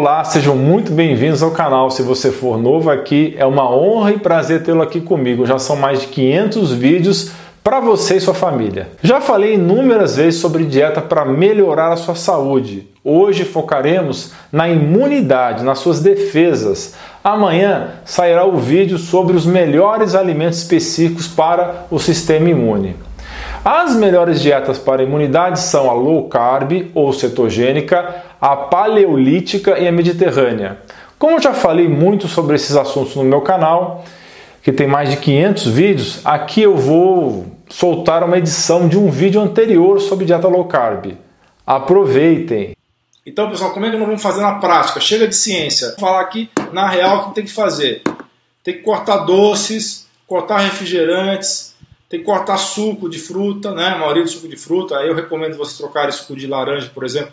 Olá, sejam muito bem-vindos ao canal. Se você for novo aqui, é uma honra e prazer tê-lo aqui comigo. Já são mais de 500 vídeos para você e sua família. Já falei inúmeras vezes sobre dieta para melhorar a sua saúde. Hoje focaremos na imunidade, nas suas defesas. Amanhã sairá o vídeo sobre os melhores alimentos específicos para o sistema imune. As melhores dietas para a imunidade são a low carb ou cetogênica, a paleolítica e a mediterrânea. Como eu já falei muito sobre esses assuntos no meu canal, que tem mais de 500 vídeos, aqui eu vou soltar uma edição de um vídeo anterior sobre dieta low carb. Aproveitem! Então, pessoal, como é que nós vamos fazer na prática? Chega de ciência. Vou falar aqui na real o que tem que fazer. Tem que cortar doces, cortar refrigerantes, tem que cortar suco de fruta, né? A maioria do suco de fruta. Aí eu recomendo você trocar suco de laranja, por exemplo,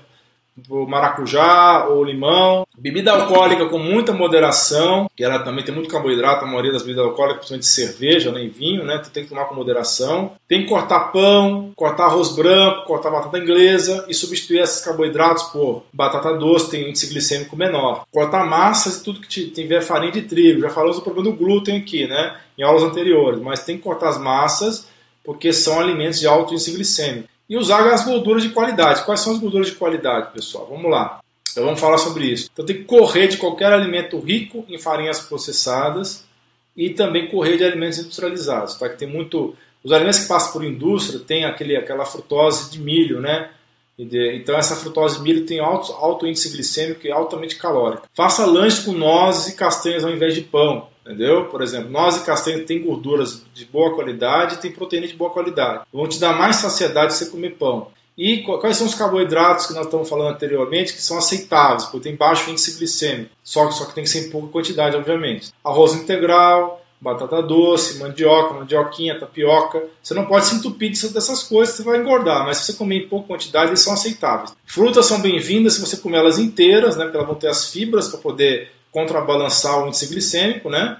maracujá ou limão. Bebida alcoólica com muita moderação, que ela também tem muito carboidrato, a maioria das bebidas alcoólicas, principalmente cerveja, nem né, vinho, né? Tu tem que tomar com moderação. Tem que cortar pão, cortar arroz branco, cortar batata inglesa e substituir esses carboidratos por batata doce, tem índice glicêmico menor. Cortar massas e tudo que tiver farinha de trigo. Já falamos do problema do glúten aqui, né? Em aulas anteriores, mas tem que cortar as massas porque são alimentos de alto índice glicêmico e usar as gorduras de qualidade. Quais são as gorduras de qualidade, pessoal? Vamos lá. Então vamos falar sobre isso. Então tem que correr de qualquer alimento rico em farinhas processadas e também correr de alimentos industrializados, tá? Que tem muito os alimentos que passam por indústria têm aquele, aquela frutose de milho, né? Então essa frutose de milho tem alto, alto índice glicêmico e altamente calórico. Faça lanche com nozes e castanhas ao invés de pão. Entendeu? Por exemplo, nozes e castanha tem gorduras de boa qualidade tem proteína de boa qualidade. Vão te dar mais saciedade se você comer pão. E quais são os carboidratos que nós estamos falando anteriormente que são aceitáveis, porque tem baixo índice glicêmico, só que, só que tem que ser em pouca quantidade, obviamente. Arroz integral, batata doce, mandioca, mandioquinha, tapioca. Você não pode se entupir dessas coisas, você vai engordar, mas se você comer em pouca quantidade, eles são aceitáveis. Frutas são bem-vindas se você comer elas inteiras, né, porque elas vão ter as fibras para poder contrabalançar o índice glicêmico, né?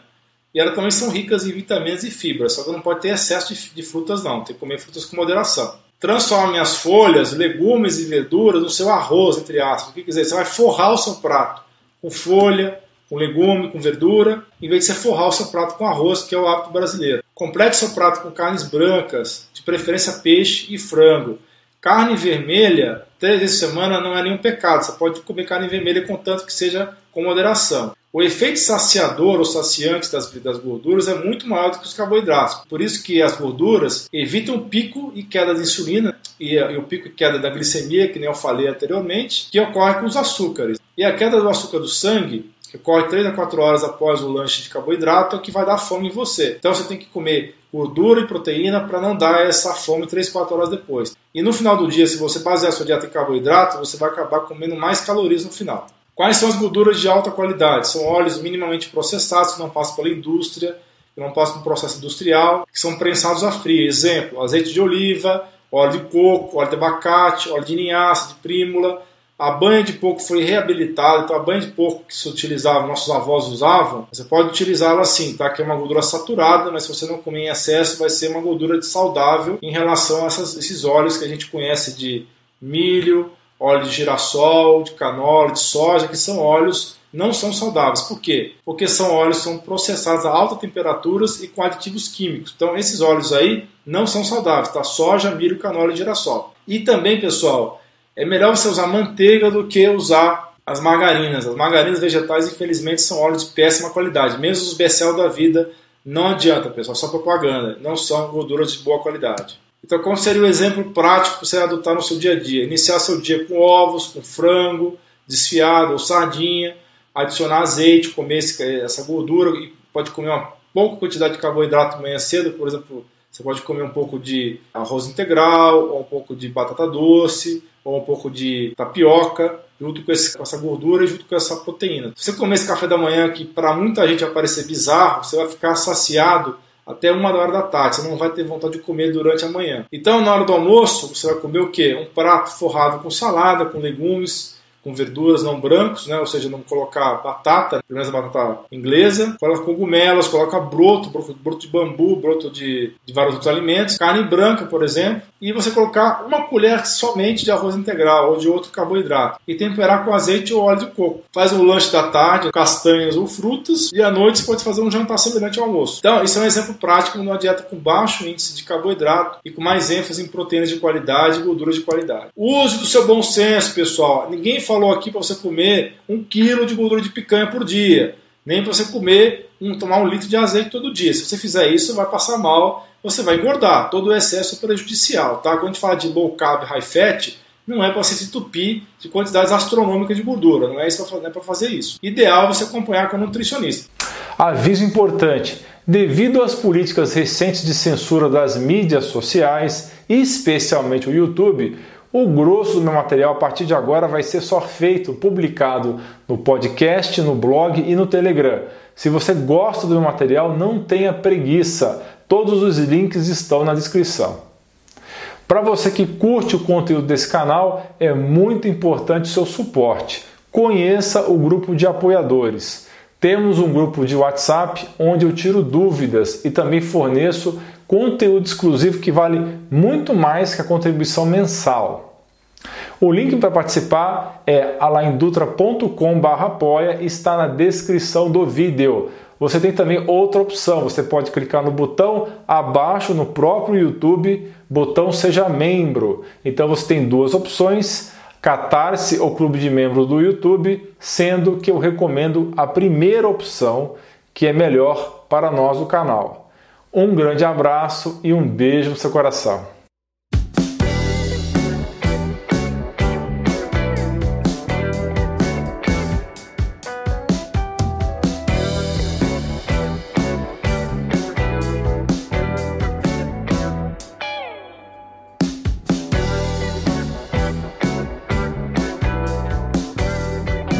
E elas também são ricas em vitaminas e fibras, só que não pode ter excesso de, de frutas não, tem que comer frutas com moderação. Transforme as folhas, legumes e verduras no seu arroz, entre aspas. O que quer dizer? Você vai forrar o seu prato com folha, com legume, com verdura, em vez de você forrar o seu prato com arroz, que é o hábito brasileiro. Complete seu prato com carnes brancas, de preferência peixe e frango. Carne vermelha, três vezes por semana, não é nenhum pecado. Você pode comer carne vermelha contanto que seja com moderação. O efeito saciador ou saciante das, das gorduras é muito maior do que os carboidratos. Por isso que as gorduras evitam o pico e queda de insulina e, e o pico e queda da glicemia, que nem eu falei anteriormente, que ocorre com os açúcares. E a queda do açúcar do sangue que ocorre 3 a 4 horas após o lanche de carboidrato, é o que vai dar fome em você. Então você tem que comer gordura e proteína para não dar essa fome 3 a 4 horas depois. E no final do dia, se você basear sua dieta em carboidrato, você vai acabar comendo mais calorias no final. Quais são as gorduras de alta qualidade? São óleos minimamente processados que não passam pela indústria, que não passam por processo industrial, que são prensados a frio. Exemplo, azeite de oliva, óleo de coco, óleo de abacate, óleo de linhaça, de prímula. A banha de porco foi reabilitada, então a banha de porco que se utilizava, nossos avós usavam, você pode utilizá-la assim, tá? Que é uma gordura saturada, mas se você não comer em excesso, vai ser uma gordura saudável em relação a essas, esses óleos que a gente conhece de milho, óleo de girassol, de canola, de soja, que são óleos não são saudáveis. Por quê? Porque são óleos que são processados a altas temperaturas e com aditivos químicos. Então esses óleos aí não são saudáveis, tá? Soja, milho, canola e girassol. E também, pessoal, é melhor você usar manteiga do que usar as margarinas. As margarinas vegetais, infelizmente, são óleos de péssima qualidade. Mesmo os Becel da vida, não adianta, pessoal, só propaganda. Não são gorduras de boa qualidade. Então, qual seria o exemplo prático para você adotar no seu dia a dia? Iniciar seu dia com ovos, com frango desfiado ou sardinha, adicionar azeite, comer essa gordura e pode comer uma pouca quantidade de carboidrato manhã cedo, por exemplo, você pode comer um pouco de arroz integral, ou um pouco de batata doce, ou um pouco de tapioca, junto com, esse, com essa gordura e junto com essa proteína. Se você comer esse café da manhã, que para muita gente vai parecer bizarro, você vai ficar saciado até uma hora da tarde. Você não vai ter vontade de comer durante a manhã. Então, na hora do almoço, você vai comer o quê? Um prato forrado com salada, com legumes, com verduras não brancos, né? ou seja, não colocar batata, pelo menos a batata inglesa, coloca cogumelos, coloca broto, broto, de bambu, broto de, de vários outros alimentos, carne branca, por exemplo, e você colocar uma colher somente de arroz integral ou de outro carboidrato e temperar com azeite ou óleo de coco. Faz o lanche da tarde, castanhas ou frutas, e à noite você pode fazer um jantar semelhante ao almoço. Então, isso é um exemplo prático numa dieta com baixo índice de carboidrato e com mais ênfase em proteínas de qualidade e gorduras de qualidade. Use do seu bom senso, pessoal. Ninguém falou aqui para você comer um quilo de gordura de picanha por dia, nem para você comer um, tomar um litro de azeite todo dia. Se você fizer isso, vai passar mal, você vai engordar. Todo o excesso é prejudicial, tá? Quando a gente fala de low carb, high fat, não é para você se entupir de quantidades astronômicas de gordura, não é isso para é fazer isso. Ideal você acompanhar com um nutricionista. Aviso importante: devido às políticas recentes de censura das mídias sociais, especialmente o YouTube, o grosso do meu material a partir de agora vai ser só feito, publicado no podcast, no blog e no Telegram. Se você gosta do meu material, não tenha preguiça. Todos os links estão na descrição. Para você que curte o conteúdo desse canal, é muito importante o seu suporte. Conheça o grupo de apoiadores. Temos um grupo de WhatsApp onde eu tiro dúvidas e também forneço conteúdo exclusivo que vale muito mais que a contribuição mensal. O link para participar é alaindutra.com/apoia e está na descrição do vídeo. Você tem também outra opção, você pode clicar no botão abaixo no próprio YouTube, botão seja membro. Então você tem duas opções: Catarse ou Clube de Membros do YouTube, sendo que eu recomendo a primeira opção, que é melhor para nós do canal. Um grande abraço e um beijo no seu coração.